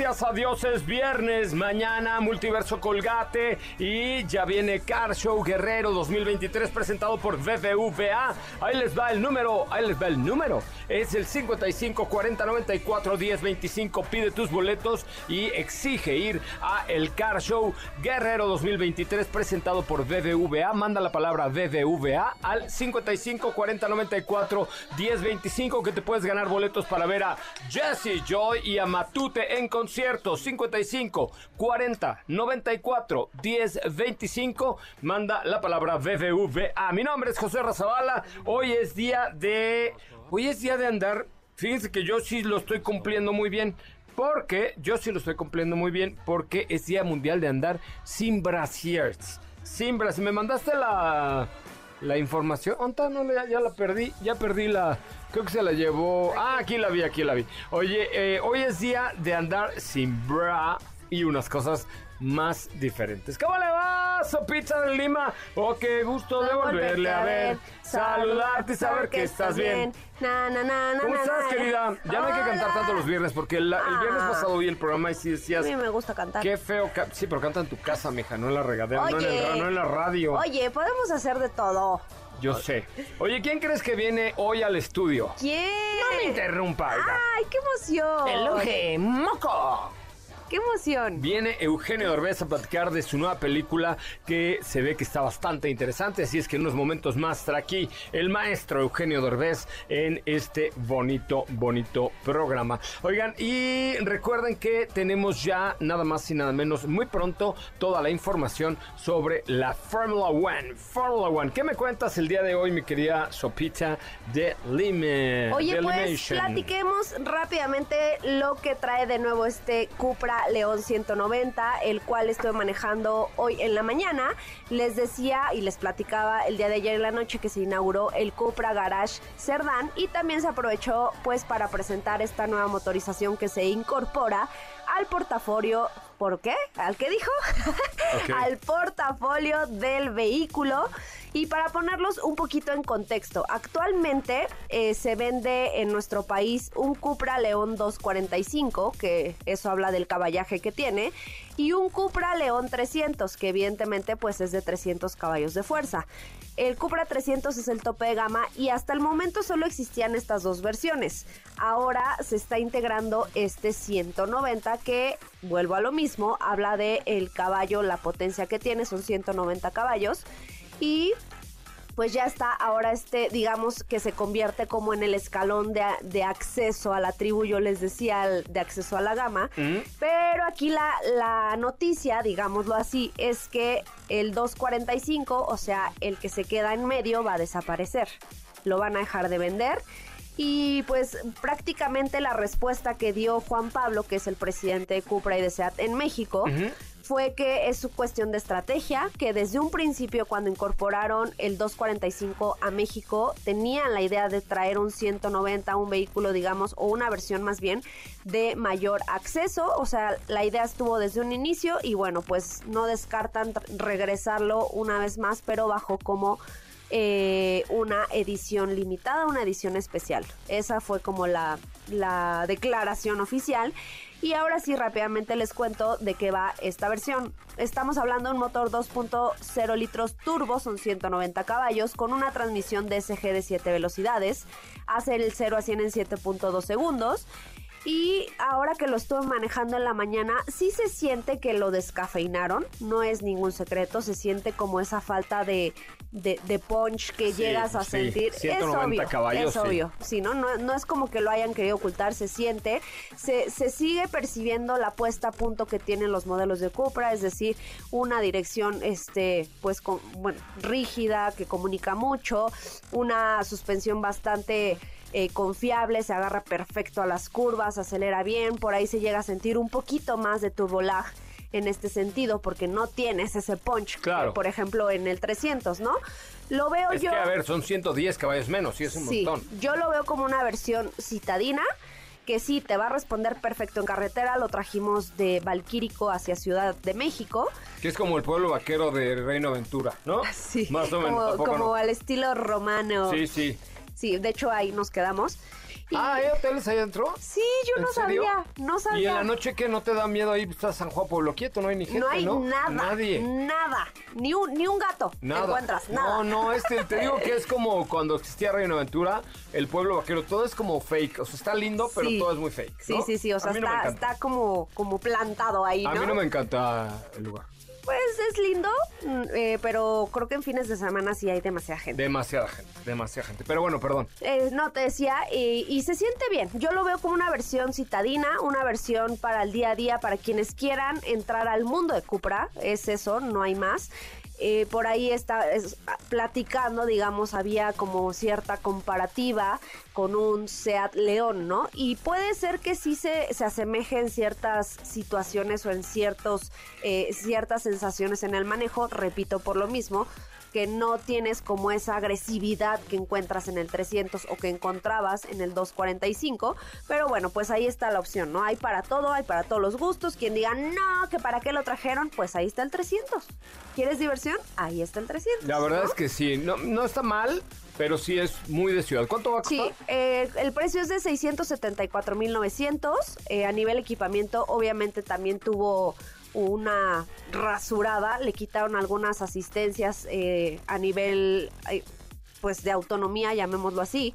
Gracias a Dios es viernes. Mañana Multiverso Colgate y ya viene Car Show Guerrero 2023 presentado por BBVA. Ahí les va el número, ahí les va el número. Es el 55 40 94 10 25. Pide tus boletos y exige ir a el Car Show Guerrero 2023 presentado por BBVA. Manda la palabra BBVA al 55 40 94 10 25 que te puedes ganar boletos para ver a Jesse Joy y a Matute en concierto 55 40 94 10 25 manda la palabra BBVA mi nombre es José Razabala. Hoy es día de hoy es día de andar. Fíjense que yo sí lo estoy cumpliendo muy bien porque yo sí lo estoy cumpliendo muy bien porque es día mundial de andar sin brasiers. Sin brasiers. Me mandaste la la información. ¿Onta? No, ya, ya, la perdí. Ya perdí la. Creo que se la llevó. Ah, aquí la vi, aquí la vi. Oye, eh, hoy es día de andar sin bra y unas cosas más diferentes. ¿Cómo le va, Sopita de Lima? Oh, qué gusto de volverle a ver, saludarte y saber que estás bien. Na, na, na, ¿Cómo na, estás, na. querida? Ya no hay que cantar tanto los viernes porque el, el viernes Ah. pasado vi el programa y sí A decías. mí me gusta cantar. Qué feo. ca- Sí, pero canta en tu casa, mija, no en la regadera, no en, el ra- no en la radio. Oye, podemos hacer de todo. Yo sé. Oye, ¿quién crees que viene hoy al estudio? ¿Quién? No me interrumpa, oiga. ¡Ay, qué emoción! ¡Eloge, moco! ¡Qué emoción! Viene Eugenio Derbez a platicar de su nueva película que se ve que está bastante interesante, así es que en unos momentos más estará aquí el maestro Eugenio Derbez en este bonito, bonito programa. Oigan, y recuerden que tenemos ya nada más y nada menos muy pronto toda la información sobre la Fórmula One. Fórmula One, ¿qué me cuentas el día de hoy, mi querida Sopita de Lime? Oye, de pues platiquemos rápidamente lo que trae de nuevo este Cupra León 190, el cual estoy manejando hoy en la mañana. Les decía y les platicaba el día de ayer en la noche que se inauguró el Cupra Garage Cerdán y también se aprovechó pues para presentar esta nueva motorización que se incorpora al portafolio. ¿Por qué? ¿Al qué dijo? Al portafolio del vehículo. Y para ponerlos un poquito en contexto, actualmente eh, se vende en nuestro país un Cupra León 245, que eso habla del caballaje que tiene, y un Cupra León 300, que evidentemente pues es de 300 caballos de fuerza. El Cupra 300 es el tope de gama y hasta el momento solo existían estas dos versiones. Ahora se está integrando este 190 que, vuelvo a lo mismo, habla de el caballo, la potencia que tiene, son 190 caballos. Y pues ya está ahora este, digamos que se convierte como en el escalón de, de acceso a la tribu, yo les decía, al- de acceso a la gama. Pero aquí la, la noticia, digámoslo así, es que el 245, o sea, el que se queda en medio, va a desaparecer. Lo van a dejar de vender. Y pues prácticamente la respuesta que dio Juan Pablo, que es el presidente de Cupra y de SEAT en México, fue que es su cuestión de estrategia, que desde un principio cuando incorporaron el 245 a México tenían la idea de traer un 190, un vehículo digamos, o una versión más bien de mayor acceso, o sea, la idea estuvo desde un inicio y bueno, pues no descartan regresarlo una vez más, pero bajo como eh, una edición limitada, una edición especial. Esa fue como la, la declaración oficial. Y ahora sí, rápidamente les cuento de qué va esta versión. Estamos hablando de un motor 2.0 litros turbo, son 190 caballos, con una transmisión DSG de 7 velocidades. Hace el 0 a 100 en 7.2 segundos. Y ahora que lo estuve manejando en la mañana, sí se siente que lo descafeinaron, no es ningún secreto, se siente como esa falta de, de, punch que llegas a sentir. es obvio, caballos, es obvio. Sí, ¿no? ¿no? es como que lo hayan querido ocultar, se siente. Se, se sigue percibiendo la puesta a punto que tienen los modelos de Cupra, es decir, una dirección, este, pues, con, bueno, rígida, que comunica mucho, una suspensión bastante eh, confiable, se agarra perfecto a las curvas, acelera bien, por ahí se llega a sentir un poquito más de turbolag en este sentido porque no tienes ese punch, claro. por ejemplo en el 300, ¿no? Lo veo es yo... Que, a ver, son 110 caballos menos y es un sí, montón. Yo lo veo como una versión citadina que sí te va a responder perfecto en carretera. Lo trajimos de Valquírico hacia Ciudad de México. Que es como el pueblo vaquero de Reino Aventura, ¿no? Sí. Más o menos. Como, como al estilo romano. Sí, sí. Sí, de hecho ahí nos quedamos. Ah, ¿hay hoteles ahí adentro? Sí, yo no sabía, no sabía. ¿Y en la noche que no te da miedo ahí está San Juan Pueblo Quieto? No hay ni gente, No hay ¿no? nada, Nadie. nada, ni un, ni un gato Nada. encuentras, nada. No, no, este, te digo que es como cuando existía Reino Aventura, el pueblo vaquero, todo es como fake, o sea, está lindo, pero Sí. todo es muy fake. Sí, ¿no? sí, sí, o sea, no está, está como, como plantado ahí, ¿no? A mí no me encanta el lugar. Pues es lindo, mm, eh, pero creo que en fines de semana sí hay demasiada gente. Demasiada gente, demasiada gente. Pero bueno, perdón. Eh, no, te decía, y, y se siente bien. Yo lo veo como una versión citadina, una versión para el día a día, para quienes quieran entrar al mundo de Cupra. Es eso, no hay más. Eh, por ahí está es, platicando, digamos, había como cierta comparativa con un Seat León, ¿no? Y puede ser que sí se, se asemeje en ciertas situaciones o en ciertos, eh, ciertas sensaciones en el manejo, repito por lo mismo, que no tienes como esa agresividad que encuentras en el 300 o que encontrabas en el 245, pero bueno, pues ahí está la opción, ¿no? Hay para todo, hay para todos los gustos, quien diga, no, que para qué lo trajeron, pues ahí está el 300. ¿Quieres diversión? Ahí está el 300. La verdad ¿no? es que sí, no, no está mal, pero sí es muy de ciudad. ¿Cuánto va a costar? Sí, eh, el precio es de 674.900. Eh, a nivel equipamiento, obviamente también tuvo una rasurada. Le quitaron algunas asistencias eh, a nivel, eh, pues, de autonomía, llamémoslo así.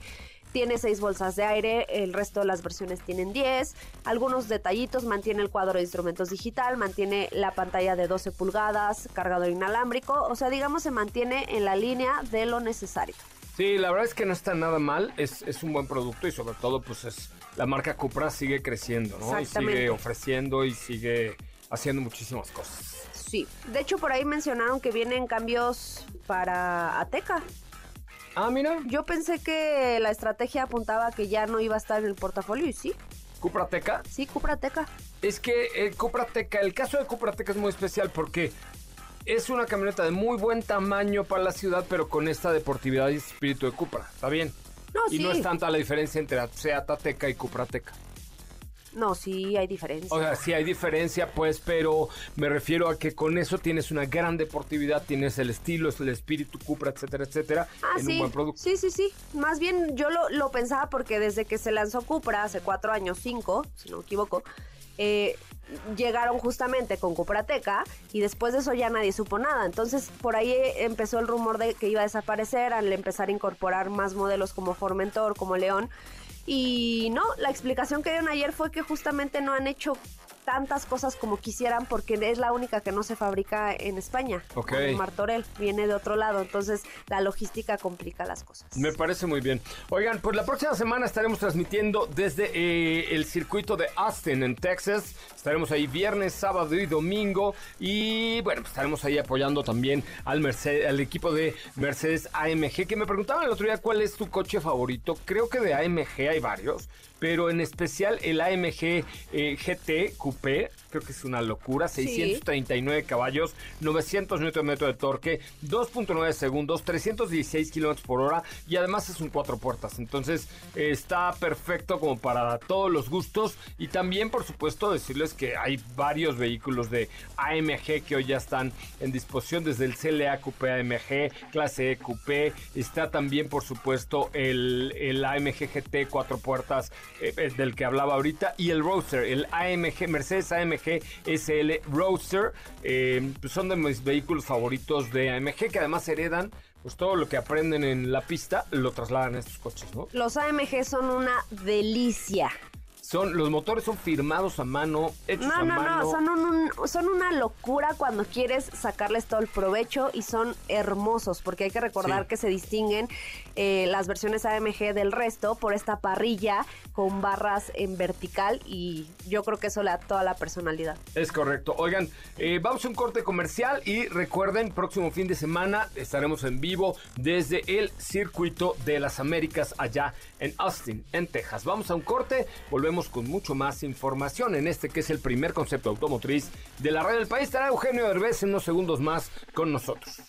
Tiene seis bolsas de aire, el resto de las versiones tienen 10. Algunos detallitos, mantiene el cuadro de instrumentos digital, mantiene la pantalla de 12 pulgadas, cargador inalámbrico. O sea, digamos, se mantiene en la línea de lo necesario. Sí, la verdad es que no está nada mal, es, es un buen producto y sobre todo pues es la marca Cupra sigue creciendo, ¿no? Y sigue ofreciendo y sigue haciendo muchísimas cosas. Sí, de hecho por ahí mencionaron que vienen cambios para Ateca. Ah, mira, Yo pensé que la estrategia apuntaba que ya no iba a estar en el portafolio y sí, Cupra Teca. sí, Cupra Ateca. Es que el Cupra Teca, el caso de Cupra Teca es muy especial porque es una camioneta de muy buen tamaño para la ciudad, pero con esta deportividad y espíritu de Cupra. Está bien. No, y sí. no es tanta la diferencia entre Seat Ateca y Cupra Teca. No, sí, hay diferencia. O sea, sí hay diferencia, pues, pero me refiero a que con eso tienes una gran deportividad, tienes el estilo, el espíritu Cupra, etcétera, etcétera, Ah, en sí. un buen producto. Sí, sí, sí. Más bien yo lo, lo pensaba porque desde que se lanzó Cupra hace cuatro años, cinco, si no me equivoco, eh, llegaron justamente con Cuprateca y después de eso ya nadie supo nada. Entonces por ahí empezó el rumor de que iba a desaparecer al empezar a incorporar más modelos como Formentor, como León. Y no, la explicación que dieron ayer fue que justamente no han hecho tantas cosas como quisieran porque es la única que no se fabrica en España. Ok. con Martorell viene de otro lado, entonces la logística complica las cosas. Me parece muy bien. Oigan, pues la próxima semana estaremos transmitiendo desde eh, el circuito de Austin, en Texas. Estaremos ahí viernes, sábado y domingo. Y bueno, pues estaremos ahí apoyando también al, Mercedes, al equipo de Mercedes AMG, que me preguntaban el otro día cuál es tu coche favorito. Creo que de AMG hay varios. Pero en especial el AMG eh, GT Coupé, creo que es una locura. 639 caballos, 900 Nm de torque, 2.9 segundos, 316 kilómetros por hora y además es un cuatro puertas. Entonces está perfecto como para todos los gustos y también, por supuesto, decirles que hay varios vehículos de AMG que hoy ya están en disposición desde el CLA Coupé AMG, clase E Coupé. Está también, por supuesto, el, el AMG GT cuatro puertas eh, eh, del que hablaba ahorita y el Roadster, el AMG, Mercedes AMG SL Roadster. Eh, pues son de mis vehículos favoritos de AMG que además heredan pues todo lo que aprenden en la pista lo trasladan a estos coches, ¿no? Los AMG son una delicia. Son, los motores son firmados a mano, hechos No, a no, mano. no, son, un- un- son una locura cuando quieres sacarles todo el provecho y son hermosos, porque hay que recordar Sí. que se distinguen eh, las versiones AMG del resto por esta parrilla con barras en vertical y yo creo que eso le da toda la personalidad. Es correcto. Oigan, eh, vamos a un corte comercial y recuerden, próximo fin de semana estaremos en vivo desde el Circuito de las Américas allá en Austin, en Texas. Vamos a un corte, volvemos con mucho más información en este que es el primer concepto automotriz de la radio del país. Estará Eugenio Derbez en unos segundos más con nosotros.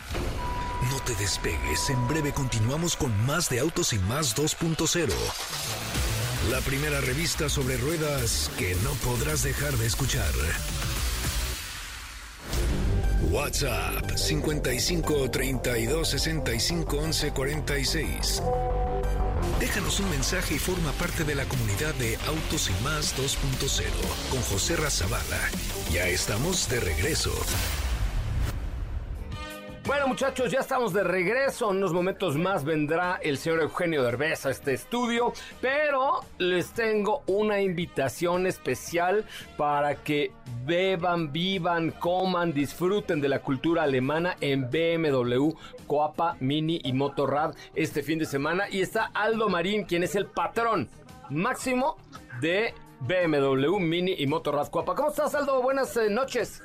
No te despegues, en breve continuamos con más de Autos y Más 2.0. La primera revista sobre ruedas que no podrás dejar de escuchar. WhatsApp 55 32 65 11 46. Déjanos un mensaje y forma parte de la comunidad de Autos y Más 2.0 con José Razabala. Ya estamos de regreso. Bueno muchachos, ya estamos de regreso. En unos momentos más vendrá el señor Eugenio Derbez a este estudio. Pero les tengo una invitación especial para que beban, vivan, coman, disfruten de la cultura alemana en BMW, Coapa, Mini y Motorrad este fin de semana. Y está Aldo Marín, quien es el patrón máximo de BMW, Mini y Motorrad Coapa. ¿Cómo estás Aldo? Buenas eh, noches.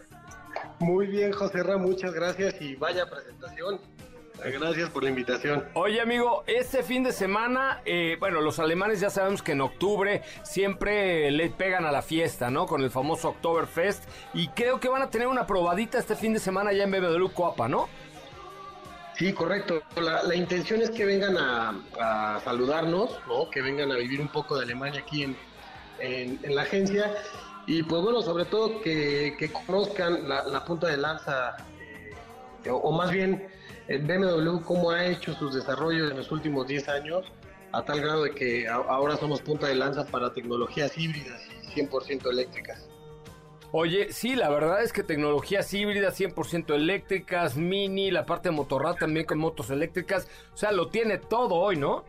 Muy bien, José Ra, muchas gracias y vaya presentación. Gracias por la invitación. Oye amigo, este fin de semana, eh, bueno, los alemanes ya sabemos que en octubre siempre le pegan a la fiesta, ¿no? Con el famoso Oktoberfest. Y creo que van a tener una probadita este fin de semana ya en BMW Coapa, ¿no? Sí, correcto. La, la intención es que vengan a, a saludarnos, ¿no? que vengan a vivir un poco de Alemania aquí en, en- en la agencia. Y pues bueno, sobre todo que, conozcan la, punta de lanza, eh, o, más bien el BMW, cómo ha hecho sus desarrollos en los últimos 10 años, a tal grado de que ahora somos punta de lanza para tecnologías híbridas y 100% eléctricas. Oye, sí, la verdad es que tecnologías híbridas 100% eléctricas, mini, la parte de motorrad también con motos eléctricas. O sea, lo tiene todo hoy, ¿no?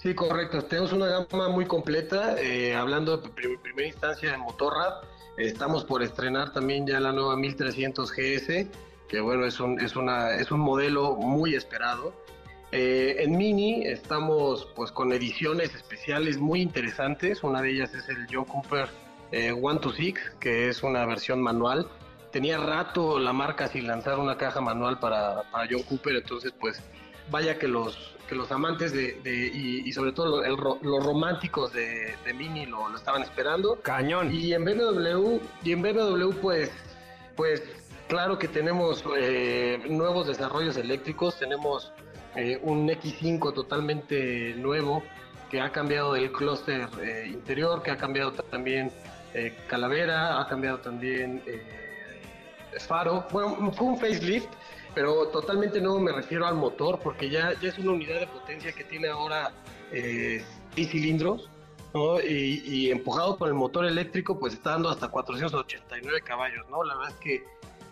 Sí, correcto. Tenemos una gama muy completa. eh, hablando de prim- primera instancia de Motorrad, estamos por estrenar también ya la nueva 1300 GS, que bueno, es un, es una, es un modelo muy esperado. Eh, en Mini estamos pues con ediciones especiales muy interesantes. Una de ellas es el John Cooper eh, One to Six, que es una versión manual. Tenía rato la marca sin lanzar una caja manual para, para John Cooper, entonces pues vaya que los que los amantes de, de- y, y sobre todo el los románticos de, de Mini lo, lo estaban esperando. Cañón. Y en BMW, y en BMW pues, pues claro que tenemos eh, nuevos desarrollos eléctricos, tenemos eh, un X5 totalmente nuevo que ha cambiado el clúster eh, interior, que ha cambiado también calavera, ha cambiado también faro. Bueno, fue un facelift, pero totalmente nuevo me refiero al motor, porque ya, ya es una unidad de potencia que tiene ahora eh, cilindros, ¿no? Y, y empujado por el motor eléctrico, pues está dando hasta 489 caballos, ¿no? La verdad es que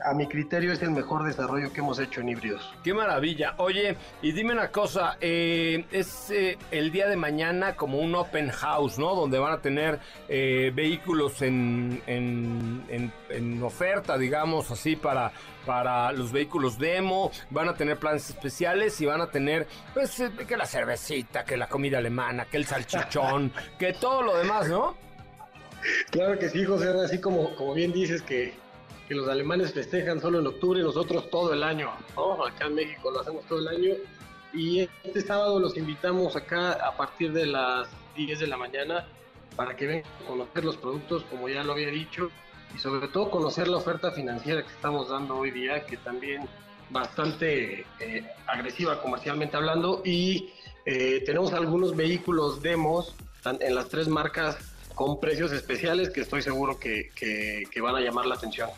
a mi criterio es el mejor desarrollo que hemos hecho en híbridos. Qué maravilla. Oye, y dime una cosa, eh, es eh, el día de mañana como un open house, ¿no? Donde van a tener eh, vehículos en, en, en- en oferta, digamos así, para, para los vehículos demo, van a tener planes especiales y van a tener, pues, eh, que la cervecita, que la comida alemana, que el salchichón, que todo lo demás, ¿no? Claro que sí, José, así como, como bien dices que, que los alemanes festejan solo en octubre, nosotros todo el año. Acá en México lo hacemos todo el año. Y este sábado los invitamos acá a partir de las 10 de la mañana para que vengan a conocer los productos, como ya lo había dicho, y sobre todo conocer la oferta financiera que estamos dando hoy día, que también bastante eh, agresiva comercialmente hablando, y eh, tenemos algunos vehículos demos en las tres marcas con precios especiales que estoy seguro que, que van a llamar la atención.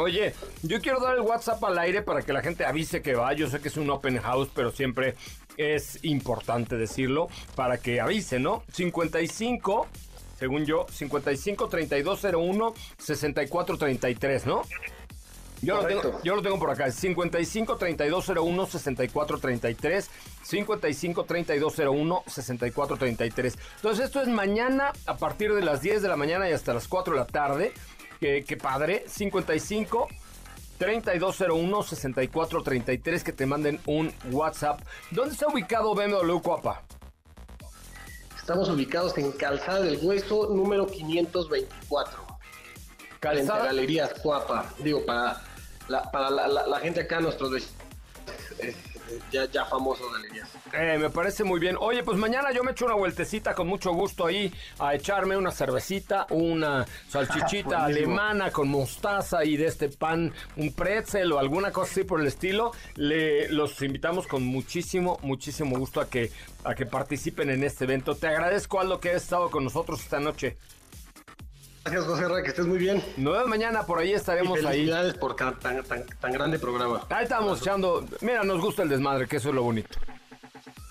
Oye, yo quiero dar el WhatsApp al aire para que la gente avise que va. Yo sé que es un open house, pero siempre es importante decirlo para que avise, ¿no? 55, según yo, 55 3201 6433, ¿no? Yo lo, tengo, yo lo, tengo, por acá, 55 3201 6433, 55 3201 6433. Entonces, esto es mañana a partir de las 10 de la mañana y hasta las 4 de la tarde. Qué, qué padre, 55 3201 6433 que te manden un WhatsApp. ¿Dónde está ubicado BMW Cuapa? Estamos ubicados en Calzada del Hueso, número 524. Calzada. Galerías Cuapa. Digo, para la, para la, gente acá, nuestros ya, ya famoso galerías. Eh, me parece muy bien. Oye, pues mañana yo me echo una vueltecita con mucho gusto ahí a echarme una cervecita, una salchichita alemana con mostaza y de este pan, un pretzel o alguna cosa así por el estilo. Le, los invitamos con muchísimo, muchísimo gusto a que, a que participen en este evento. Te agradezco, Aldo, que hayas estado con nosotros esta noche. Gracias, José Ra, que estés muy bien. Nueve mañana por ahí estaremos y felicidades ahí. por tan, tan, tan, grande programa. Ahí estamos echando. Mira, nos gusta el desmadre, que eso es lo bonito.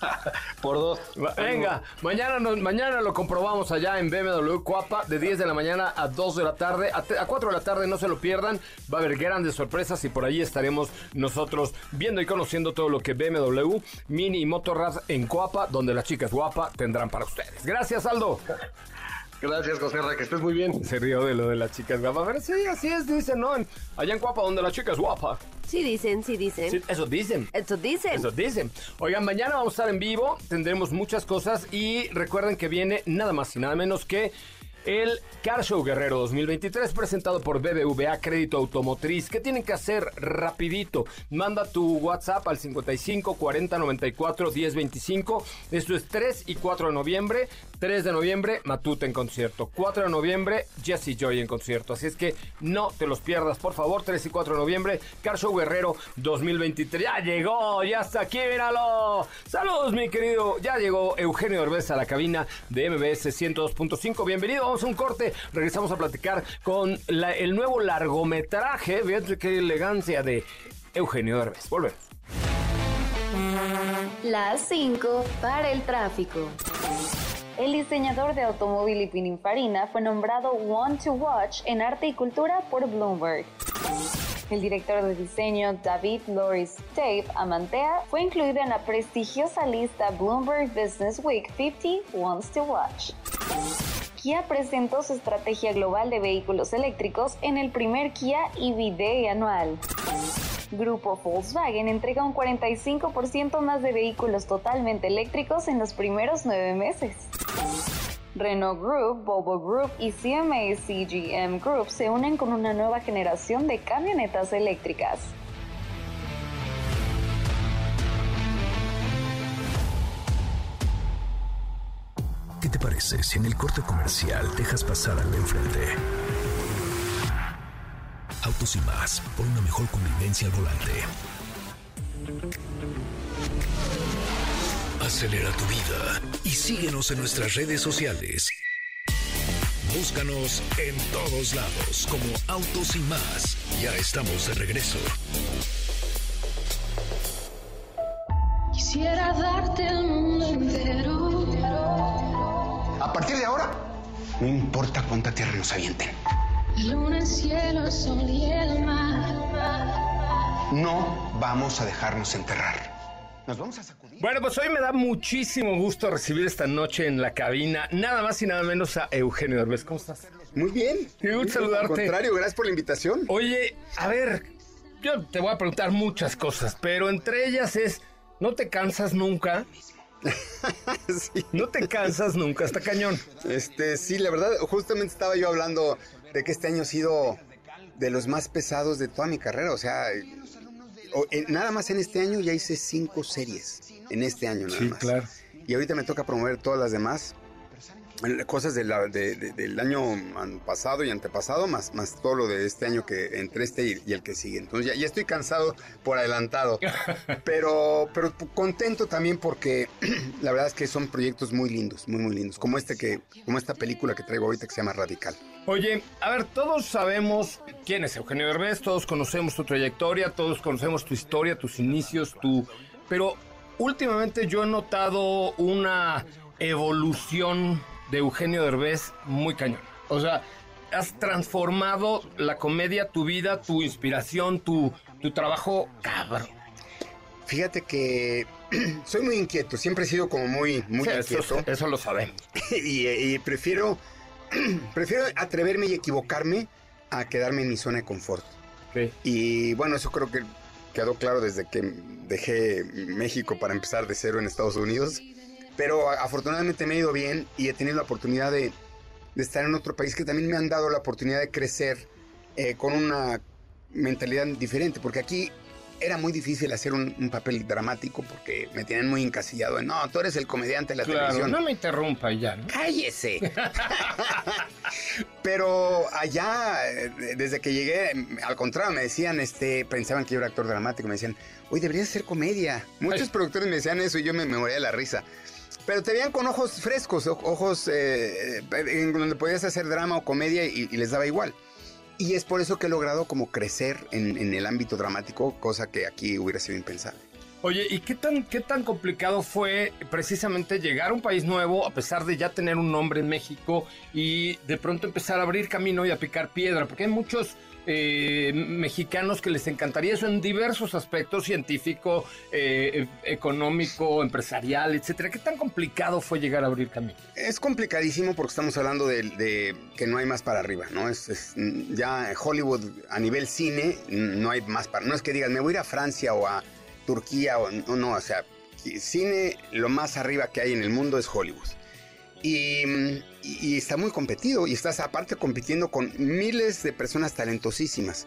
por dos. Venga, mañana, mañana lo comprobamos allá en BMW Cuapa de 10 de la mañana a 2 de la tarde. A, 4 de la tarde no se lo pierdan. Va a haber grandes sorpresas y por ahí estaremos nosotros viendo y conociendo todo lo que BMW, Mini y Motorrad en Cuapa, donde las chicas guapa tendrán para ustedes. Gracias, Aldo. Gracias, José que estés muy bien. Se rió de lo de las chicas guapas. Pero sí, así es, dicen, ¿no? Allá en Guapa, donde la chica es guapa. Sí dicen, sí dicen. eso dicen. Eso dicen. Eso dicen. Oigan, mañana vamos a estar en vivo, tendremos muchas cosas y recuerden que viene nada más y nada menos que el Car Show Guerrero 2023 presentado por BBVA Crédito Automotriz. ¿Qué tienen que hacer? Rapidito. Manda tu WhatsApp al 55 40 94 10 25. Esto es 3 y 4 de noviembre. 3 de noviembre, Matute en concierto. 4 de noviembre, Jesse Joy en concierto. Así es que no te los pierdas, por favor. 3 y 4 de noviembre, Car Show Guerrero 2023. Ya llegó, ya está aquí, míralo. Saludos, mi querido. Ya llegó Eugenio Orbez a la cabina de MBS 102.5. Bienvenido, vamos a un corte. Regresamos a platicar con el nuevo largometraje. Fíjate qué elegancia de Eugenio Orbez. Volvemos. Las 5 para el tráfico. El diseñador de automóvil y Pininfarina fue nombrado One to Watch en Arte y Cultura por Bloomberg. El director de diseño David Loris Tape Amantea fue incluido en la prestigiosa lista Bloomberg Business Week 50 Wants to Watch. Kia presentó su estrategia global de vehículos eléctricos en el primer Kia EV anual. Grupo Volkswagen entrega un 45% más de vehículos totalmente eléctricos en los primeros nueve meses. Renault Group, Volvo Group y CMA CGM Group se unen con una nueva generación de camionetas eléctricas. ¿Qué te parece si en el corte comercial dejas pasar al enfrente? Autos y más, por una mejor convivencia al volante. Acelera tu vida y síguenos en nuestras redes sociales. Búscanos en todos lados como Autos y más. Ya estamos de regreso. Quisiera darte el mundo entero. A partir de ahora, no importa cuánta tierra nos avienten. Luna, cielo, sol y el mar. No vamos a dejarnos enterrar. Nos vamos a sacudir. Bueno, pues hoy me da muchísimo gusto recibir esta noche en la cabina nada más y nada menos a Eugenio Derbez. ¿Cómo estás? Muy bien. Qué gusto saludarte. Al contrario, gracias por la invitación. Oye, a ver, yo te voy a preguntar muchas cosas, pero entre ellas es, ¿no te cansas nunca? sí. No te cansas nunca, está cañón. Este, sí, la verdad, justamente estaba yo hablando de que este año ha sido de los más pesados de toda mi carrera. O sea, nada más en este año ya hice cinco series. En este año nada sí, más. claro. Y ahorita me toca promover todas las demás. Cosas de la- de- de- del año pasado y antepasado, más, más todo lo de este año que entre este y, y el que sigue. Entonces ya, ya estoy cansado por adelantado, pero, pero contento también porque la verdad es que son proyectos muy lindos, muy, muy lindos, como este que, como esta película que traigo ahorita que se llama Radical. Oye, a ver, todos sabemos quién es Eugenio Derbez, todos conocemos tu trayectoria, todos conocemos tu historia, tus inicios, tu... Pero últimamente yo he notado una evolución de Eugenio Derbez muy cañón. O sea, has transformado la comedia, tu vida, tu inspiración, tu, tu trabajo cabrón. Fíjate que soy muy inquieto, siempre he sido como muy, muy Sí, inquieto. eso lo sabemos. y, y prefiero, prefiero atreverme y equivocarme a quedarme en mi zona de confort. Y bueno, eso creo que quedó claro desde que dejé México para empezar de cero en Estados Unidos. Pero afortunadamente me ha ido bien y he tenido la oportunidad de, de estar en otro país que también me han dado la oportunidad de crecer eh, con una mentalidad diferente. Porque aquí era muy difícil hacer un, un papel dramático porque me tenían muy encasillado en, no, tú eres el comediante de la Claro, televisión. no me interrumpa ya, ¿no? ¡Cállese! Pero allá, eh, desde que llegué, al contrario, me decían, este, pensaban que yo era actor dramático, me decían, oye, deberías hacer comedia. Muchos Ay. productores me decían eso y yo me, me moría de la risa. Pero te veían con ojos frescos, ojos eh, eh, en donde podías hacer drama o comedia y, y les daba igual. Y es por eso que he logrado como crecer en, en el ámbito dramático, cosa que aquí hubiera sido impensable. Oye, ¿y qué tan, qué tan complicado fue precisamente llegar a un país nuevo a pesar de ya tener un nombre en México y de pronto empezar a abrir camino y a picar piedra? Porque hay muchos eh, mexicanos que les encantaría eso en diversos aspectos, científico, eh, económico, empresarial, etcétera. ¿Qué tan complicado fue llegar a abrir camino? Es complicadísimo porque estamos hablando de, de que no hay más para arriba, ¿no? Es, es, ya Hollywood a nivel cine no hay más para... No es que digan, me voy a ir a Francia o a Turquía o no, no, o sea, cine lo más arriba que hay en el mundo es Hollywood. Y, está muy competido y estás aparte compitiendo con miles de personas talentosísimas.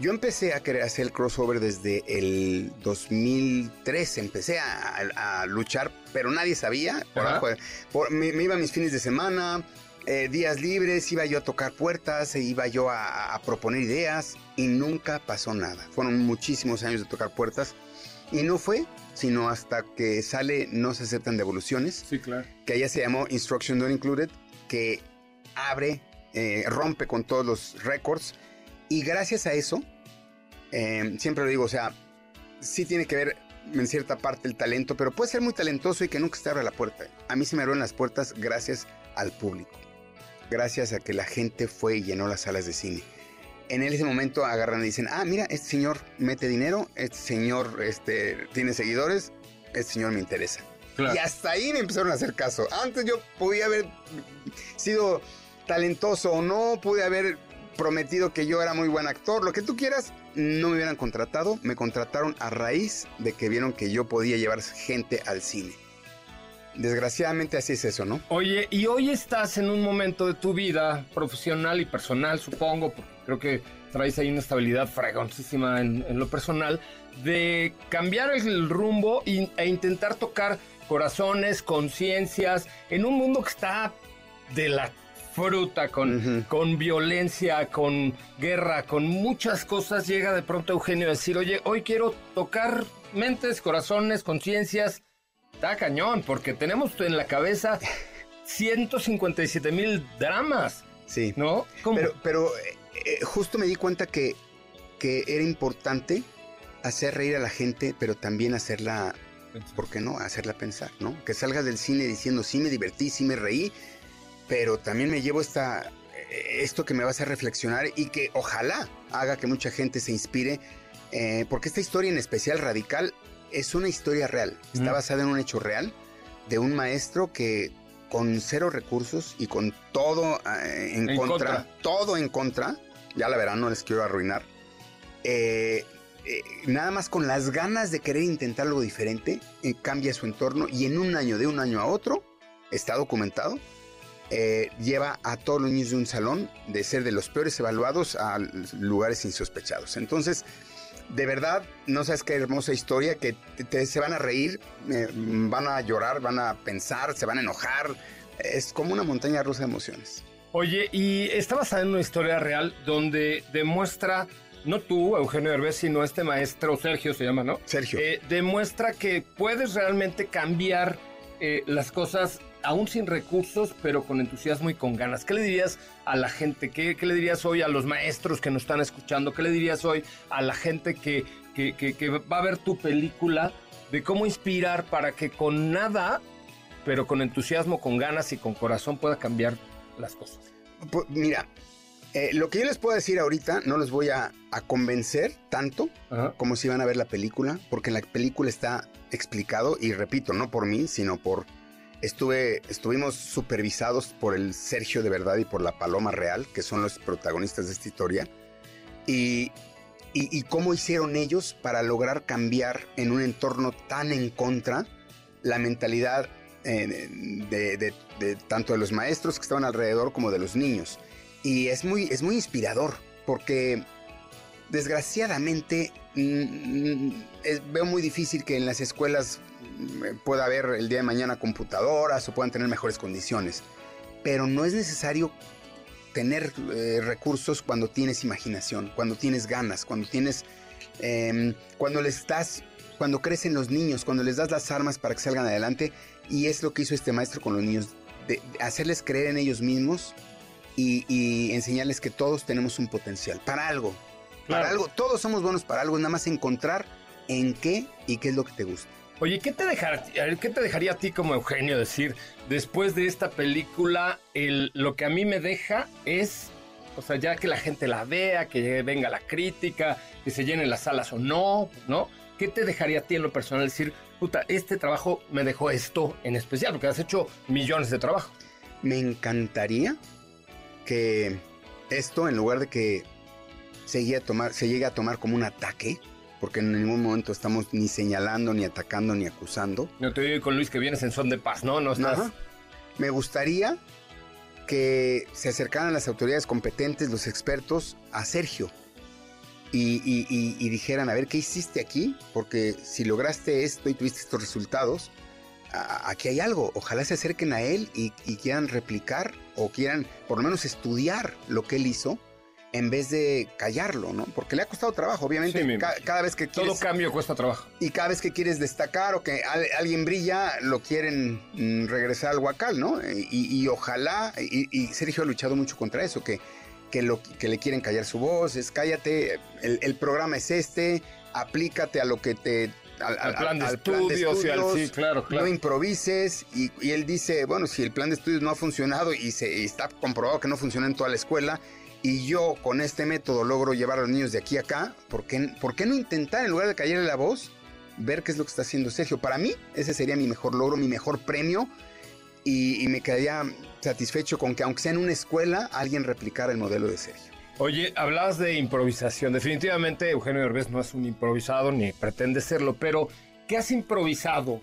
Yo empecé a querer hacer el crossover desde el 2003, empecé a, a- a luchar, pero nadie sabía. Por por- me, me iba mis fines de semana, eh, días libres, iba yo a tocar puertas, e iba yo a, a proponer ideas y nunca pasó nada. Fueron muchísimos años de tocar puertas y no fue sino hasta que sale No se aceptan devoluciones Sí, claro. que allá se llamó Instruction Not Included, que abre, eh, rompe con todos los récords. Y gracias a eso, eh, siempre lo digo, o sea, sí tiene que ver en cierta parte el talento, pero puede ser muy talentoso y que nunca te abra la puerta. A mí se me abrieron las puertas gracias al público, gracias a que la gente fue y llenó las salas de cine. En ese momento agarran y dicen, ah, mira, este señor mete dinero, este señor este, tiene seguidores, este señor me interesa. Claro. Y hasta ahí me empezaron a hacer caso. Antes yo podía haber sido talentoso o no, pude haber prometido que yo era muy buen actor, lo que tú quieras, no me hubieran contratado. Me contrataron a raíz de que vieron que yo podía llevar gente al cine. Desgraciadamente así es eso, ¿no? Oye, y hoy estás en un momento de tu vida profesional y personal, supongo, porque creo que traes ahí una estabilidad fragoncísima en, en lo personal, de cambiar el rumbo y- e intentar tocar corazones, conciencias, en un mundo que está de la fruta, con, con violencia, con guerra, con muchas cosas, llega de pronto Eugenio a decir, oye, hoy quiero tocar mentes, corazones, conciencias. Está cañón, porque tenemos en la cabeza 157 mil dramas, Sí. ¿no? ¿Cómo? Pero, pero eh, justo me di cuenta que, que era importante hacer reír a la gente, pero también hacerla, ¿por qué no? Hacerla pensar, ¿no? Que salgas del cine diciendo, sí me divertí, sí me reí, pero también me llevo esta, eh, esto que me va a hacer reflexionar y que ojalá haga que mucha gente se inspire, eh, porque esta historia en especial radical es una historia real, está basada en un hecho real de un maestro que con cero recursos y con todo eh, en, En contra, contra. todo en contra, ya la verán, no les quiero arruinar, eh, eh, nada más con las ganas de querer intentar algo diferente, eh, cambia su entorno y en un año, de un año a otro, está documentado, lleva a todos los niños de un salón de ser de los peores evaluados a lugares insospechados. Entonces, de verdad, no sabes qué hermosa historia, que te- se van a reír, van a llorar, van a pensar, se van a enojar, es como una montaña rusa de emociones. Oye, y está basada en una historia real donde demuestra, no tú, Eugenio Derbez, sino este maestro, Sergio se llama, ¿no? Sergio. Eh, demuestra que puedes realmente cambiar eh, las cosas aún sin recursos, pero con entusiasmo y con ganas. ¿Qué le dirías a la gente? ¿Qué, qué le dirías hoy a los maestros que nos están escuchando? ¿Qué le dirías hoy a la gente que, que, que- que va a ver tu película de cómo inspirar para que con nada, pero con entusiasmo, con ganas y con corazón pueda cambiar las cosas? Pu- mira, eh, lo que yo les puedo decir ahorita no los voy a, a convencer tanto Ajá. como si van a ver la película, porque en la película está explicado, y repito, no por mí, sino por... Estuve, estuvimos supervisados por el Sergio de Verdad y por la Paloma Real, que son los protagonistas de esta historia, y, y, y cómo hicieron ellos para lograr cambiar en un entorno tan en contra la mentalidad eh, de, tanto de los maestros que estaban alrededor como de los niños. Y es muy, es muy inspirador, porque desgraciadamente mm, es- veo muy difícil que en las escuelas mm, pueda haber el día de mañana computadoras o puedan tener mejores condiciones. Pero no es necesario tener eh, recursos cuando tienes imaginación, cuando tienes ganas, cuando tienes... em, cuando les das... Cuando crecen los niños, cuando les das las armas para que salgan adelante, y es lo que hizo este maestro con los niños, de, de hacerles creer en ellos mismos y, y enseñarles que todos tenemos un potencial para algo. Para algo, todos somos buenos para algo, nada más encontrar en qué y qué es lo que te gusta. Oye, ¿qué te, dejar- ¿qué te dejaría a ti como Eugenio decir después de esta película? El, lo que a mí me deja es, o sea, ya que la gente la vea, que venga la crítica, que se llenen las salas o no, ¿no? ¿Qué te dejaría a ti en lo personal decir, puta, este trabajo me dejó esto en especial? Porque has hecho millones de trabajo. Me encantaría que esto, en lugar de que se llegue a tomar, se llegue a tomar como un ataque, porque en ningún momento estamos ni señalando, ni atacando, ni acusando, Yo te digo con Luis que vienes en son de paz, ¿no? No estás... Ajá. Me gustaría que se acercaran las autoridades competentes, los expertos, a Sergio y, y- y- y dijeran, a ver, ¿qué hiciste aquí? Porque si lograste esto y tuviste estos resultados, a- aquí hay algo. Ojalá se acerquen a él y, quieran replicar o quieran por lo menos estudiar lo que él hizo en vez de callarlo, ¿no? Porque le ha costado trabajo, obviamente. Sí, Ca- cada vez que Todo quieres cambio cuesta trabajo. y cada vez que quieres destacar o que al- alguien brilla, lo quieren mm, regresar al huacal, ¿no? Y, y ojalá, y, y Sergio ha luchado mucho contra eso, que, que, lo, que le quieren callar su voz, es cállate, el, el programa es este, aplícate a lo que te... Al, Al plan de estudios y al- sí, claro, claro. No improvises, y, y él dice, bueno, si el plan de estudios no ha funcionado y, se, y está comprobado que no funciona en toda la escuela, y yo con este método logro llevar a los niños de aquí a acá, ¿por qué, por qué no intentar, en lugar de callarle la voz, ver qué es lo que está haciendo Sergio? Para mí, ese sería mi mejor logro, mi mejor premio, y, y me quedaría satisfecho con que, aunque sea en una escuela, alguien replicara el modelo de Sergio. Oye, hablas de improvisación. Definitivamente Eugenio Derbez no es un improvisado ni pretende serlo, pero ¿qué has improvisado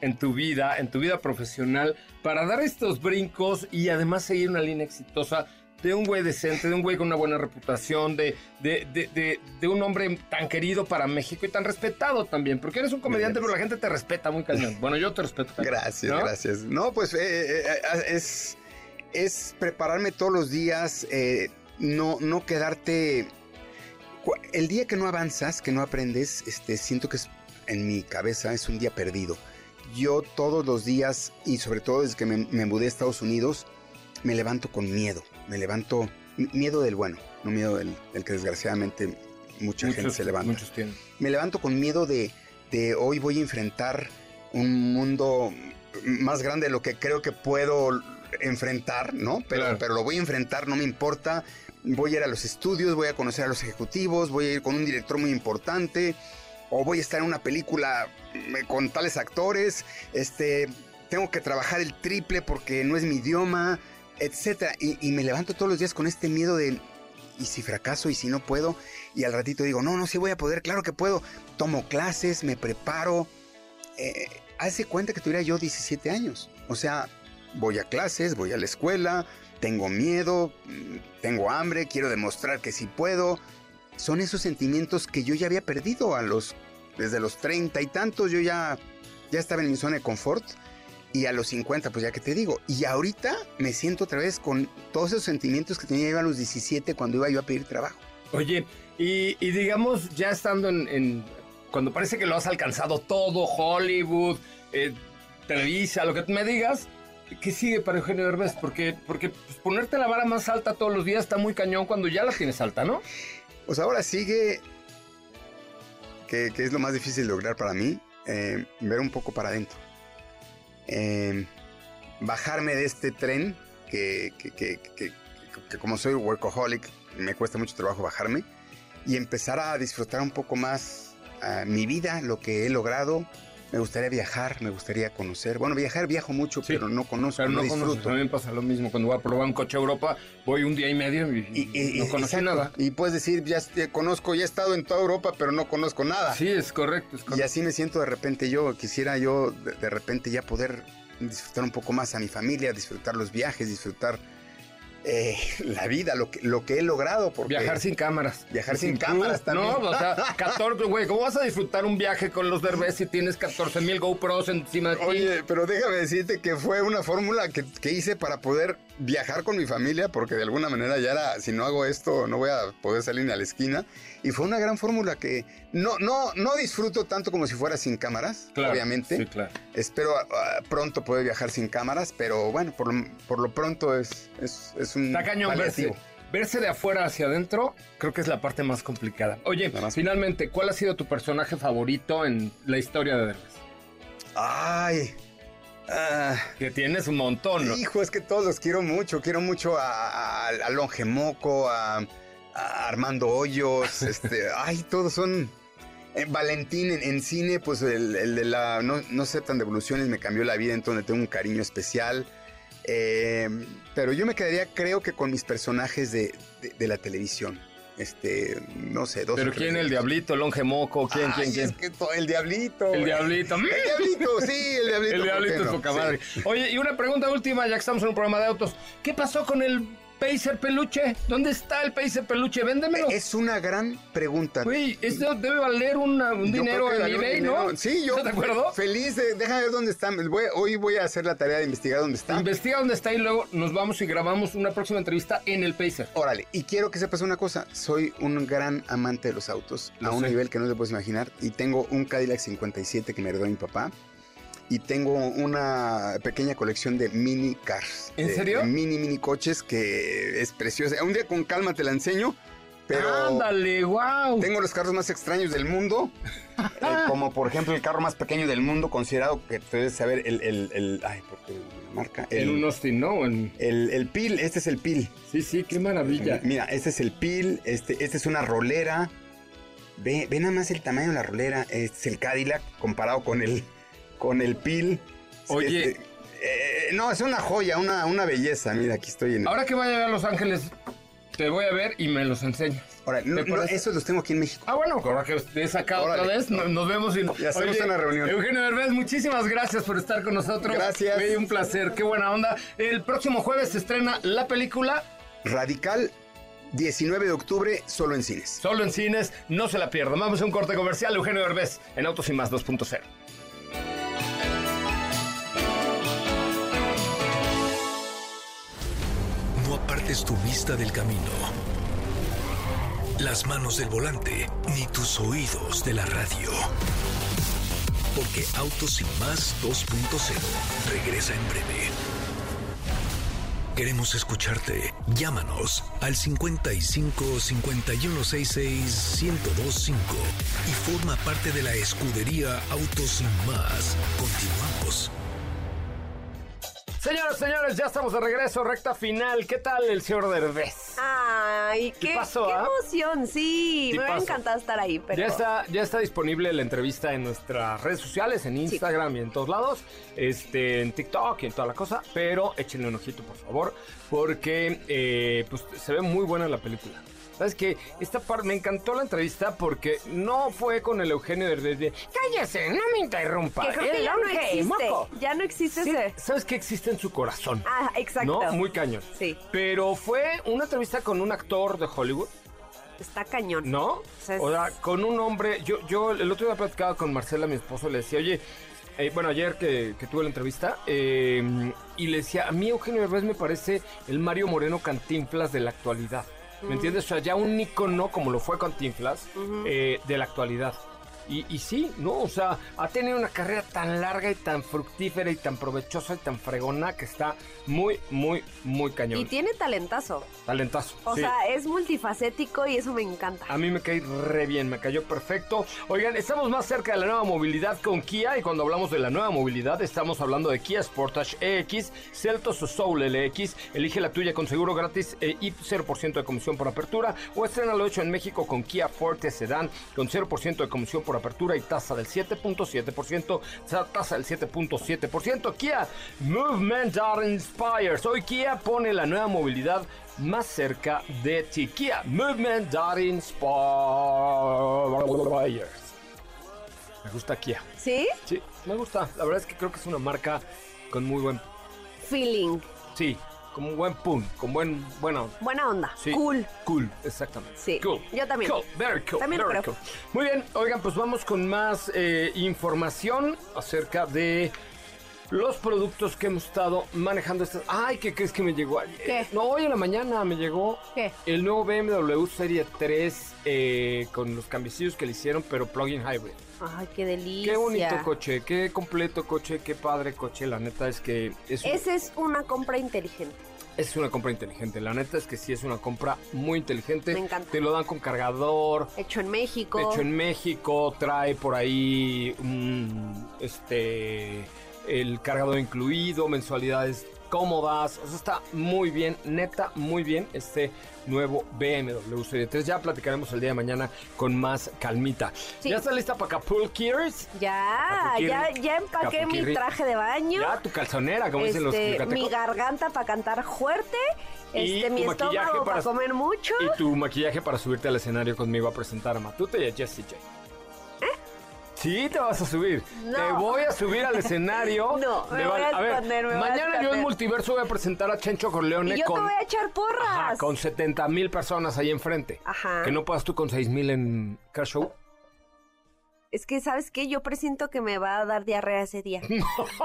en tu vida, en tu vida profesional, para dar estos brincos y además seguir una línea exitosa de un güey decente, de un güey con una buena reputación, de, de, de, de- un hombre tan querido para México y tan respetado también? Porque eres un comediante, pero la gente te respeta muy cañón. Bueno, yo te respeto. cañón, Gracias, ¿no? gracias. No, pues eh, eh, eh, es, es prepararme todos los días, eh, no, no quedarte... El día que no avanzas, que no aprendes, este, siento que es, en mi cabeza es un día perdido. Yo todos los días, y sobre todo desde que me, me mudé a Estados Unidos, me levanto con miedo. Me levanto... Miedo del bueno, no miedo del, del que desgraciadamente mucha gente se levanta muchos tienen. me levanto con miedo de, de hoy voy a enfrentar un mundo más grande de lo que creo que puedo enfrentar, ¿no? Pero, Claro. pero lo voy a enfrentar, no me importa. Voy a ir a los estudios, voy a conocer a los ejecutivos, voy a ir con un director muy importante, o voy a estar en una película mm, con tales actores, este, tengo que trabajar el triple porque no es mi idioma, etcétera. Y, y me levanto todos los días con este miedo de, ¿y si fracaso? ¿Y si no puedo? Y al ratito digo, no, no, sí voy a poder, claro que puedo. Tomo clases, me preparo. Eh, hace cuenta que tuviera yo 17 años. O sea, voy a clases, voy a la escuela, tengo miedo, mm, tengo hambre, quiero demostrar que sí puedo. Son esos sentimientos que yo ya había perdido a los, desde los treinta y tantos, yo ya, ya estaba en mi zona de confort. Y a los 50, pues ya que te digo. Y ahorita me siento otra vez con todos esos sentimientos que tenía yo a los 17 cuando iba yo a pedir trabajo. Oye, y, y digamos, ya estando en, en- Cuando parece que lo has alcanzado todo, Hollywood, eh, Televisa, lo que me digas, ¿qué sigue para Eugenio Derbez? Porque, porque pues, ponerte la vara más alta todos los días está muy cañón cuando ya la tienes alta, ¿no? Pues ahora sigue, que, que es lo más difícil de lograr para mí, eh, ver un poco para adentro. Eh, bajarme de este tren, que- que- que como soy workaholic, me cuesta mucho trabajo bajarme, y empezar a disfrutar un poco más ah, mi vida, lo que he logrado. Me gustaría viajar, me gustaría conocer. Bueno, viajar viajo mucho, Sí. pero no conozco, Pero no, no disfruto. me pasa lo mismo. Cuando voy a probar un coche a Europa, voy un día y medio y, Y, y- no conocí exacto. nada. Y puedes decir, ya conozco, ya he estado en toda Europa, pero no conozco nada. Sí, es correcto, es Y así me siento de repente yo, quisiera yo de, de repente ya poder disfrutar un poco más a mi familia, disfrutar los viajes, disfrutar eh, la vida, lo que, lo que he logrado. Porque Viajar sin cámaras. Viajar sin cámaras también. No, o sea, 14, güey, ¿cómo vas a disfrutar un viaje con los Derbez si tienes 14 mil GoPros encima de ti? Oye, pero déjame decirte que fue una fórmula que, que hice para poder viajar con mi familia, porque de alguna manera ya era, si no hago esto, no voy a poder salir ni a la esquina. Y fue una gran fórmula que no, no, no disfruto tanto como si fuera sin cámaras, Claro, obviamente. Sí, claro. Espero ah, pronto poder viajar sin cámaras, pero bueno, por, lo- por lo pronto es, es, es un Está cañón verse, verse de afuera hacia adentro, creo que es la parte más complicada. Oye, más. finalmente, ¿cuál ha sido tu personaje favorito en la historia de Derbez? Ay, ah, Que tienes un montón, ¿no? hijo, es que todos los quiero mucho. Quiero mucho a, a, a Longe Moco, a, a Armando Hoyos, este, ay, todos son... eh, Valentín en, en cine, pues el, el de la no, no aceptan devoluciones me cambió la vida, entonces tengo un cariño especial. Eh, pero yo me quedaría, creo que con mis personajes de, de- de la televisión. Este, no sé, dos. Pero ¿quién? ¿El. Diablito? ¿El Longe Moco? ¿Quién? Ay, ¿Quién? ¿Quién? es que to- el diablito. El Diablito. El diablito, sí, el diablito. El ¿por diablito es no? poca madre. Sí. Oye, y una pregunta última, ya que estamos en un programa de autos. ¿Qué pasó con el Pacer Peluche? ¿Dónde está el Pacer Peluche? Véndemelo. Es una gran pregunta. Güey, esto debe valer una- un Yo dinero en eBay, dinero. ¿no? Sí, yo. ¿Estás de acuerdo? Feliz de. Déjame ver dónde está. Voy- hoy voy a hacer la tarea de investigar dónde está. Investiga dónde está y luego nos vamos y grabamos una próxima entrevista en el Pacer. Órale, y quiero que sepas una cosa, soy un gran amante de los autos, Lo a un nivel que no te puedes imaginar, y tengo un Cadillac 57 que me heredó mi papá, y tengo una pequeña colección de mini cars. ¿En de- serio? de mini, mini coches que es preciosa. Un día con calma te la enseño, pero... Ándale, wow. Tengo los carros más extraños del mundo, eh, como por ejemplo el carro más pequeño del mundo, considerado que tú debes saber el, el, el- ay, ¿por qué la marca? En un Austin, ¿no? El, el PIL, este es el PIL. Sí, sí, qué maravilla. Mira, este es el PIL, este, este es una rolera. Ve, ve nada más el tamaño de la rolera. Este es el Cadillac comparado con el, con el PIL. Oye. Este, eh, no, es una joya, una, una belleza. Mira, aquí estoy en. Ahora que vaya a Los Ángeles, te voy a ver y me los enseñas. Ahora, no, esos los tengo aquí en México. Ah, bueno, ahora que estés acá otra vez, no- nos vemos y Y hacemos una reunión. Eugenio Derbez, muchísimas gracias por estar con nosotros. Gracias. Güey, un placer, qué buena onda. El próximo jueves se estrena la película Radical, 19 de octubre, solo en cines. solo en cines, no se la pierdan. Vamos a un corte comercial, Eugenio Derbez, en Autos y Más 2.0. Tu vista del camino, las manos del volante, ni tus oídos de la radio. Porque Autos y Más 2.0 regresa en breve. Queremos escucharte. Llámanos al 55 5166 1025 y forma parte de la escudería Autos y Más. Continuamos. Señoras, señores, ya estamos de regreso, recta final. ¿Qué tal el señor Derbez? Ay, qué, Tipazo, qué ¿ah? emoción, sí. Me hubiera encantado estar ahí, pero... Ya está, ya está disponible la entrevista en nuestras redes sociales, en Instagram y en todos lados, este, en TikTok y en toda la cosa, pero échenle un ojito, por favor, porque eh, pues, se ve muy buena la película. ¿Sabes qué? Esta parte me encantó la entrevista porque no fue con el Eugenio Derbez de cállese, no me interrumpa. Que creo que ya no existe. moco". Ya no existe Sí, ese. ¿Sabes qué existe en su corazón? Ah, exacto. ¿No? Muy cañón. Sí. Pero fue una entrevista con un actor de Hollywood. Está cañón. ¿No? sea, es- O sea, con un hombre. Yo, yo el otro día platicaba con Marcela, mi esposo, le decía, oye, eh, bueno, ayer que, que tuve la entrevista, eh, y le decía, a mí Eugenio Derbez me parece el Mario Moreno Cantinflas de la actualidad. ¿Me entiendes? O sea, ya un ícono como lo fue Cantinflas eh, de la actualidad. Y, y sí, ¿no? O sea, ha tenido una carrera tan larga y tan fructífera y tan provechosa y tan fregona que está muy, muy, muy cañón. Y tiene talentazo. Talentazo. O sí. sea, es multifacético y eso me encanta. A mí me cae re bien, me cayó perfecto. Oigan, estamos más cerca de la nueva movilidad con Kia y cuando hablamos de la nueva movilidad estamos hablando de Kia Sportage EX, Celtos Soul LX. Elige la tuya con seguro gratis eh, y 0% de comisión por apertura o estrenalo hecho en México con Kia Forte Sedan con 0% de comisión por apertura y tasa del 7.7%, o sea, tasa del 7.7%. Kia Movement that Inspires. Hoy Kia pone la nueva movilidad más cerca de ti. Kia Movement that Inspires. Me gusta Kia. ¿Sí? Sí, me gusta. La verdad es que creo que es una marca con muy buen... Feeling. Sí, con un buen pum, con buen... Bueno, Buena onda. Sí. Cool. Cool, exactamente. Sí, Cool. yo también. Cool, very cool. También very cool. Muy bien, oigan, pues vamos con más eh, información acerca de los productos que hemos estado manejando. Estas... Ay, ¿qué crees que me llegó ayer? ¿Qué? No, hoy en la mañana me llegó ¿Qué? el nuevo BMW Serie 3 eh, con los cambiecillos que le hicieron, pero plug-in hybrid. Ay, qué delicia. Qué bonito coche, qué completo coche, qué padre coche. La neta es que es, un- Esa es una compra inteligente. es una compra inteligente. La neta es que sí es una compra muy inteligente. Me encanta. Te lo dan con cargador. Hecho en México. Hecho en México, trae por ahí un, este el cargador incluido, mensualidades cómodas. O sea, está muy bien, neta, muy bien este nuevo BMW Serie 3. Ya platicaremos el día de mañana con más calmita. Sí. ¿Ya está lista para Capulkirs? Ya, ya, ya empaqué mi traje de baño. Ya, tu calzonera, como dicen los Este, yucatecos. mi garganta para cantar fuerte. Y Este, mi estómago para- para comer mucho. Y tu maquillaje para subirte al escenario conmigo a presentar a Matute y a Jessie J. Sí, te vas a subir. No. Te voy a subir al escenario. No, me voy a ver, esconder, voy a mañana yo en. Multiverso voy a presentar a Chencho Corleone y yo con, te voy a echar porras. Ajá, con 70 mil personas ahí enfrente. Ajá. Que no puedas tú con 6 mil en Crash Show. Es que, ¿sabes qué? Yo presiento que me va a dar diarrea ese día.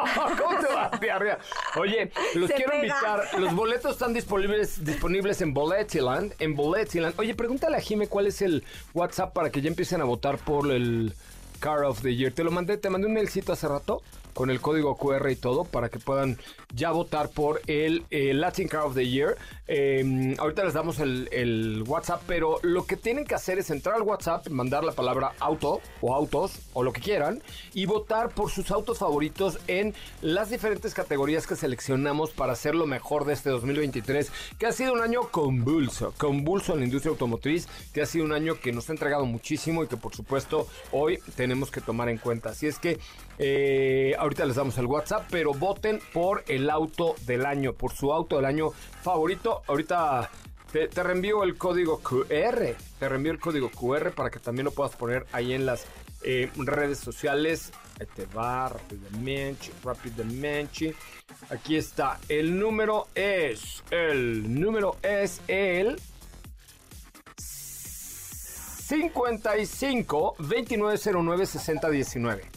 ¿Cómo te vas de arriba? Oye, los Se quiero pega. invitar. Los boletos están disponibles, disponibles en Boletiland. En Boletiland. Oye, pregúntale a Jime cuál es el WhatsApp para que ya empiecen a votar por el Car of the Year. Te lo mandé, te mandé un mailcito hace rato con el código QR y todo para que puedan ya votar por el, eh, Latin Car of the Year. Eh, ahorita les damos el, el WhatsApp, pero lo que tienen que hacer es entrar al WhatsApp, mandar la palabra auto o autos o lo que quieran y votar por sus autos favoritos en las diferentes categorías que seleccionamos para hacer lo mejor de este 2023, que ha sido un año convulso, convulso en la industria automotriz, que ha sido un año que nos ha entregado muchísimo y que por supuesto hoy tenemos que tomar en cuenta. Así es que eh, ahorita les damos el WhatsApp, pero voten por el auto del año, por su auto del año favorito. Ahorita te, te reenvío el código QR, te reenvío el código QR para que también lo puedas poner ahí en las eh, redes sociales. Ahí te va rápidamente. Aquí está. El número es, el número es el 55 2909 6019.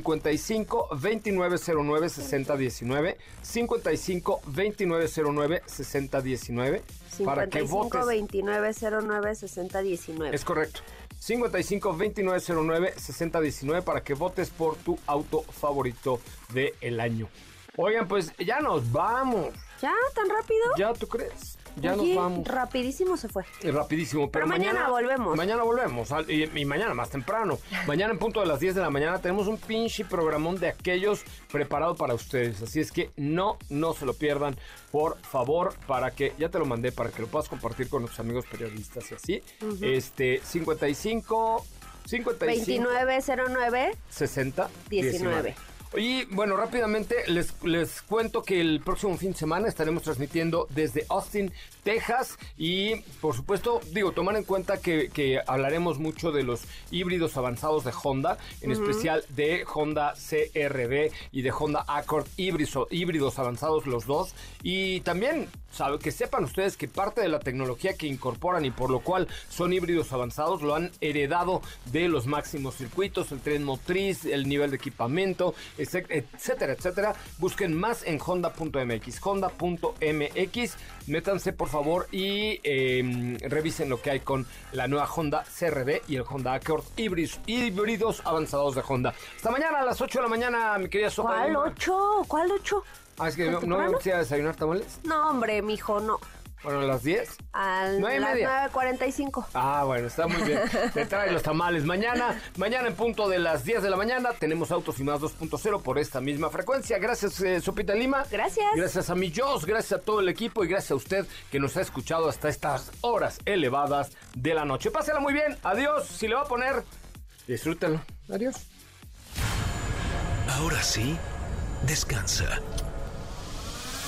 55 2909 6019. 55 2909 6019. Para que 55 votes. 29 09 60 19. Es correcto. 55 2909 6019 para que votes por tu auto favorito del año. Oigan, pues ya nos vamos. ¿Ya? ¿Tan rápido? ¿Ya tú crees? Ya Oye, nos vamos. Rapidísimo se fue. Y rapidísimo, pero, Pero mañana volvemos. Mañana volvemos, y, y mañana más temprano. Mañana en punto de las 10 de la mañana tenemos un pinche programón de aquellos preparado para ustedes. Así es que no, no se lo pierdan, por favor, para que, ya te lo mandé, para que lo puedas compartir con tus amigos periodistas y así. Este, 55, 55, 2909 60, 19. Y bueno, rápidamente les, les cuento que el próximo fin de semana estaremos transmitiendo desde Austin, Texas. Y por supuesto, digo, tomar en cuenta que, que hablaremos mucho de los híbridos avanzados de Honda, en especial de Honda CRV y de Honda Accord híbridos, híbridos avanzados los dos. Y también sabe, que sepan ustedes que parte de la tecnología que incorporan y por lo cual son híbridos avanzados lo han heredado de los máximos circuitos, el tren motriz, el nivel de equipamiento, etcétera, etcétera. Busquen más en honda.mx, honda.mx. Métanse por favor y eh, revisen lo que hay con la nueva Honda CRD y el Honda Accord híbridos, híbridos avanzados de Honda. Hasta mañana a las 8 de la mañana, mi querida Sopa. ¿Cuál Lima. 8? ¿Cuál 8? Ah, es que no, me a desayunar tamales. No, hombre, mijo, no. Bueno, a las 10. A Nueve y las media. 9.45. Ah, bueno, está muy bien. Te trae los tamales. Mañana, mañana en punto de las 10 de la mañana, tenemos Autos y Más 2.0 por esta misma frecuencia. Gracias, eh, Sopita Lima. Gracias. Gracias a mi Jos, gracias a todo el equipo y gracias a usted que nos ha escuchado hasta estas horas elevadas de la noche. Pásela muy bien. Adiós. Si le va a poner, disfrútenlo. Adiós. Ahora sí, descansa.